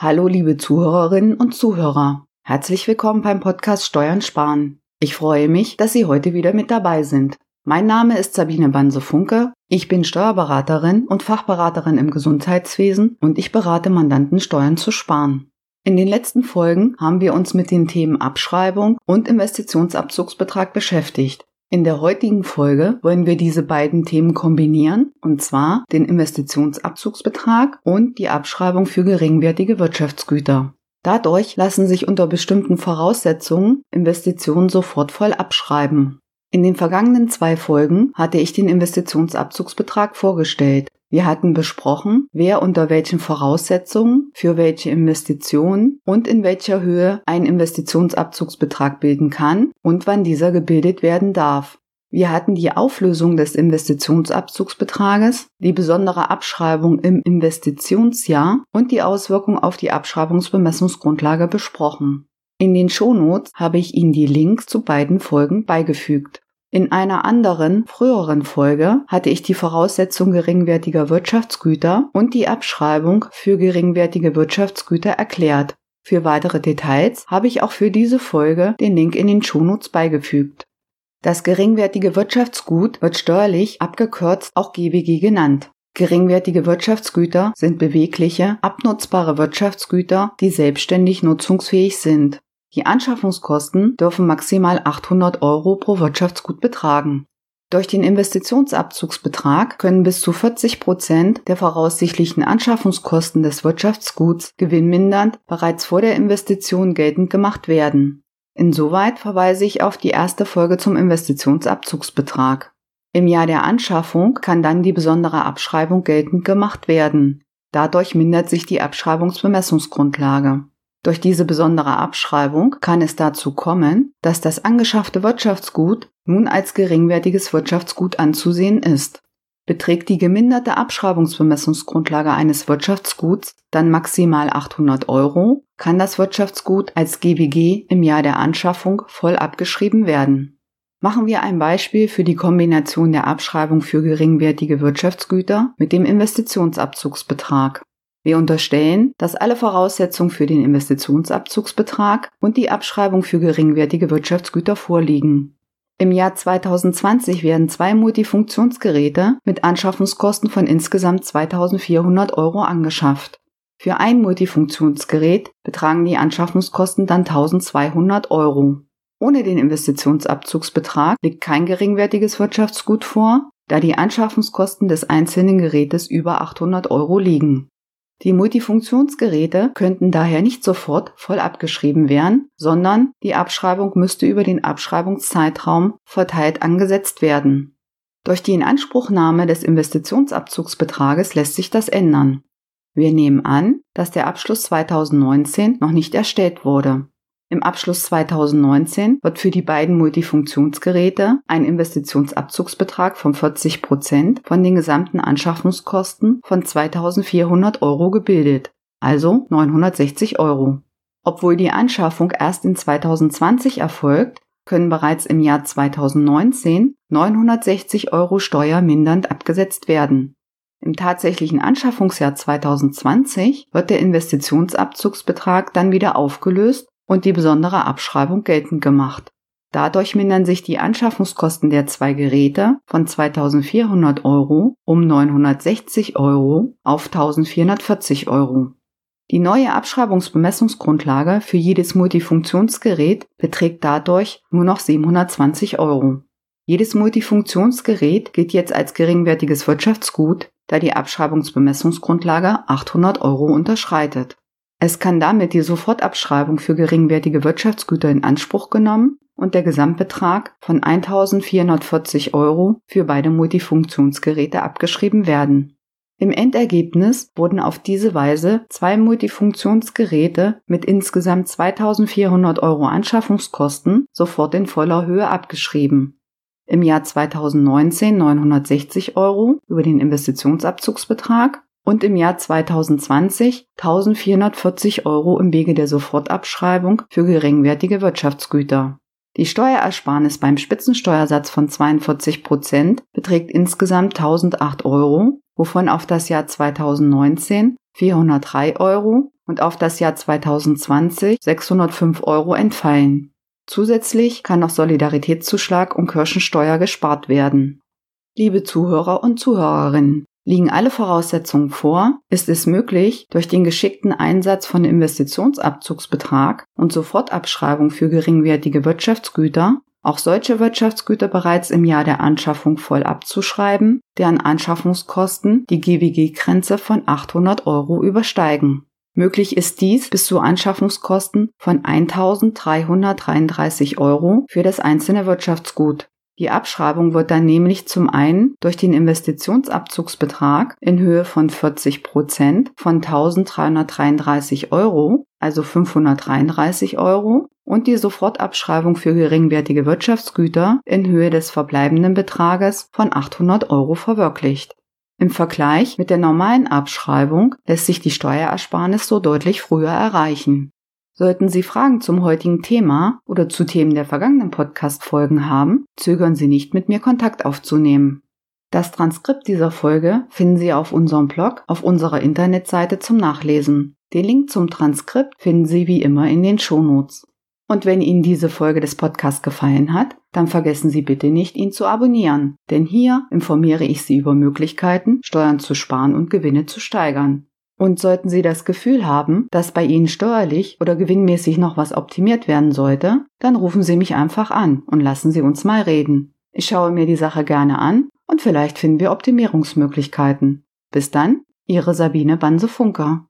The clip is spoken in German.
Hallo liebe Zuhörerinnen und Zuhörer. Herzlich willkommen beim Podcast Steuern sparen. Ich freue mich, dass Sie heute wieder mit dabei sind. Mein Name ist Sabine Banse-Funke. Ich bin Steuerberaterin und Fachberaterin im Gesundheitswesen und ich berate Mandanten, Steuern zu sparen. In den letzten Folgen haben wir uns mit den Themen Abschreibung und Investitionsabzugsbetrag beschäftigt. In der heutigen Folge wollen wir diese beiden Themen kombinieren, und zwar den Investitionsabzugsbetrag und die Abschreibung für geringwertige Wirtschaftsgüter. Dadurch lassen sich unter bestimmten Voraussetzungen Investitionen sofort voll abschreiben. In den vergangenen zwei Folgen hatte ich den Investitionsabzugsbetrag vorgestellt. Wir hatten besprochen, wer unter welchen Voraussetzungen für welche Investitionen und in welcher Höhe ein Investitionsabzugsbetrag bilden kann und wann dieser gebildet werden darf. Wir hatten die Auflösung des Investitionsabzugsbetrages, die besondere Abschreibung im Investitionsjahr und die Auswirkung auf die Abschreibungsbemessungsgrundlage besprochen. In den Shownotes habe ich Ihnen die Links zu beiden Folgen beigefügt. In einer anderen, früheren Folge hatte ich die Voraussetzung geringwertiger Wirtschaftsgüter und die Abschreibung für geringwertige Wirtschaftsgüter erklärt. Für weitere Details habe ich auch für diese Folge den Link in den Shownotes beigefügt. Das geringwertige Wirtschaftsgut wird steuerlich abgekürzt auch GWG genannt. Geringwertige Wirtschaftsgüter sind bewegliche, abnutzbare Wirtschaftsgüter, die selbstständig nutzungsfähig sind. Die Anschaffungskosten dürfen maximal 800 Euro pro Wirtschaftsgut betragen. Durch den Investitionsabzugsbetrag können bis zu 40 Prozent der voraussichtlichen Anschaffungskosten des Wirtschaftsguts gewinnmindernd bereits vor der Investition geltend gemacht werden. Insoweit verweise ich auf die erste Folge zum Investitionsabzugsbetrag. Im Jahr der Anschaffung kann dann die besondere Abschreibung geltend gemacht werden. Dadurch mindert sich die Abschreibungsbemessungsgrundlage. Durch diese besondere Abschreibung kann es dazu kommen, dass das angeschaffte Wirtschaftsgut nun als geringwertiges Wirtschaftsgut anzusehen ist. Beträgt die geminderte Abschreibungsbemessungsgrundlage eines Wirtschaftsguts dann maximal 800 Euro, kann das Wirtschaftsgut als GWG im Jahr der Anschaffung voll abgeschrieben werden. Machen wir ein Beispiel für die Kombination der Abschreibung für geringwertige Wirtschaftsgüter mit dem Investitionsabzugsbetrag. Wir unterstellen, dass alle Voraussetzungen für den Investitionsabzugsbetrag und die Abschreibung für geringwertige Wirtschaftsgüter vorliegen. Im Jahr 2020 werden zwei Multifunktionsgeräte mit Anschaffungskosten von insgesamt 2400 Euro angeschafft. Für ein Multifunktionsgerät betragen die Anschaffungskosten dann 1200 Euro. Ohne den Investitionsabzugsbetrag liegt kein geringwertiges Wirtschaftsgut vor, da die Anschaffungskosten des einzelnen Gerätes über 800 Euro liegen. Die Multifunktionsgeräte könnten daher nicht sofort voll abgeschrieben werden, sondern die Abschreibung müsste über den Abschreibungszeitraum verteilt angesetzt werden. Durch die Inanspruchnahme des Investitionsabzugsbetrages lässt sich das ändern. Wir nehmen an, dass der Abschluss 2019 noch nicht erstellt wurde. Im Abschluss 2019 wird für die beiden Multifunktionsgeräte ein Investitionsabzugsbetrag von 40 Prozent von den gesamten Anschaffungskosten von 2400 Euro gebildet, also 960 Euro. Obwohl die Anschaffung erst in 2020 erfolgt, können bereits im Jahr 2019 960 Euro steuermindernd abgesetzt werden. Im tatsächlichen Anschaffungsjahr 2020 wird der Investitionsabzugsbetrag dann wieder aufgelöst und die besondere Abschreibung geltend gemacht. Dadurch mindern sich die Anschaffungskosten der zwei Geräte von 2400 Euro um 960 Euro auf 1440 Euro. Die neue Abschreibungsbemessungsgrundlage für jedes Multifunktionsgerät beträgt dadurch nur noch 720 Euro. Jedes Multifunktionsgerät gilt jetzt als geringwertiges Wirtschaftsgut, da die Abschreibungsbemessungsgrundlage 800 Euro unterschreitet. Es kann damit die Sofortabschreibung für geringwertige Wirtschaftsgüter in Anspruch genommen und der Gesamtbetrag von 1440 Euro für beide Multifunktionsgeräte abgeschrieben werden. Im Endergebnis wurden auf diese Weise zwei Multifunktionsgeräte mit insgesamt 2400 Euro Anschaffungskosten sofort in voller Höhe abgeschrieben. Im Jahr 2019 960 Euro über den Investitionsabzugsbetrag und im Jahr 2020 1440 Euro im Wege der Sofortabschreibung für geringwertige Wirtschaftsgüter. Die Steuerersparnis beim Spitzensteuersatz von 42 Prozent beträgt insgesamt 1008 Euro, wovon auf das Jahr 2019 403 Euro und auf das Jahr 2020 605 Euro entfallen. Zusätzlich kann noch Solidaritätszuschlag und Kirchensteuer gespart werden. Liebe Zuhörer und Zuhörerinnen, liegen alle Voraussetzungen vor, ist es möglich, durch den geschickten Einsatz von Investitionsabzugsbetrag und Sofortabschreibung für geringwertige Wirtschaftsgüter auch solche Wirtschaftsgüter bereits im Jahr der Anschaffung voll abzuschreiben, deren Anschaffungskosten die GWG-Grenze von 800 Euro übersteigen. Möglich ist dies bis zu Anschaffungskosten von 1.333 Euro für das einzelne Wirtschaftsgut. Die Abschreibung wird dann nämlich zum einen durch den Investitionsabzugsbetrag in Höhe von 40 Prozent von 1.333 Euro, also 533 Euro, und die Sofortabschreibung für geringwertige Wirtschaftsgüter in Höhe des verbleibenden Betrages von 800 Euro verwirklicht. Im Vergleich mit der normalen Abschreibung lässt sich die Steuerersparnis so deutlich früher erreichen. Sollten Sie Fragen zum heutigen Thema oder zu Themen der vergangenen Podcast-Folgen haben, zögern Sie nicht, mit mir Kontakt aufzunehmen. Das Transkript dieser Folge finden Sie auf unserem Blog auf unserer Internetseite zum Nachlesen. Den Link zum Transkript finden Sie wie immer in den Shownotes. Und wenn Ihnen diese Folge des Podcasts gefallen hat, dann vergessen Sie bitte nicht, ihn zu abonnieren, denn hier informiere ich Sie über Möglichkeiten, Steuern zu sparen und Gewinne zu steigern. Und sollten Sie das Gefühl haben, dass bei Ihnen steuerlich oder gewinnmäßig noch was optimiert werden sollte, dann rufen Sie mich einfach an und lassen Sie uns mal reden. Ich schaue mir die Sache gerne an und vielleicht finden wir Optimierungsmöglichkeiten. Bis dann, Ihre Sabine Banse-Funker.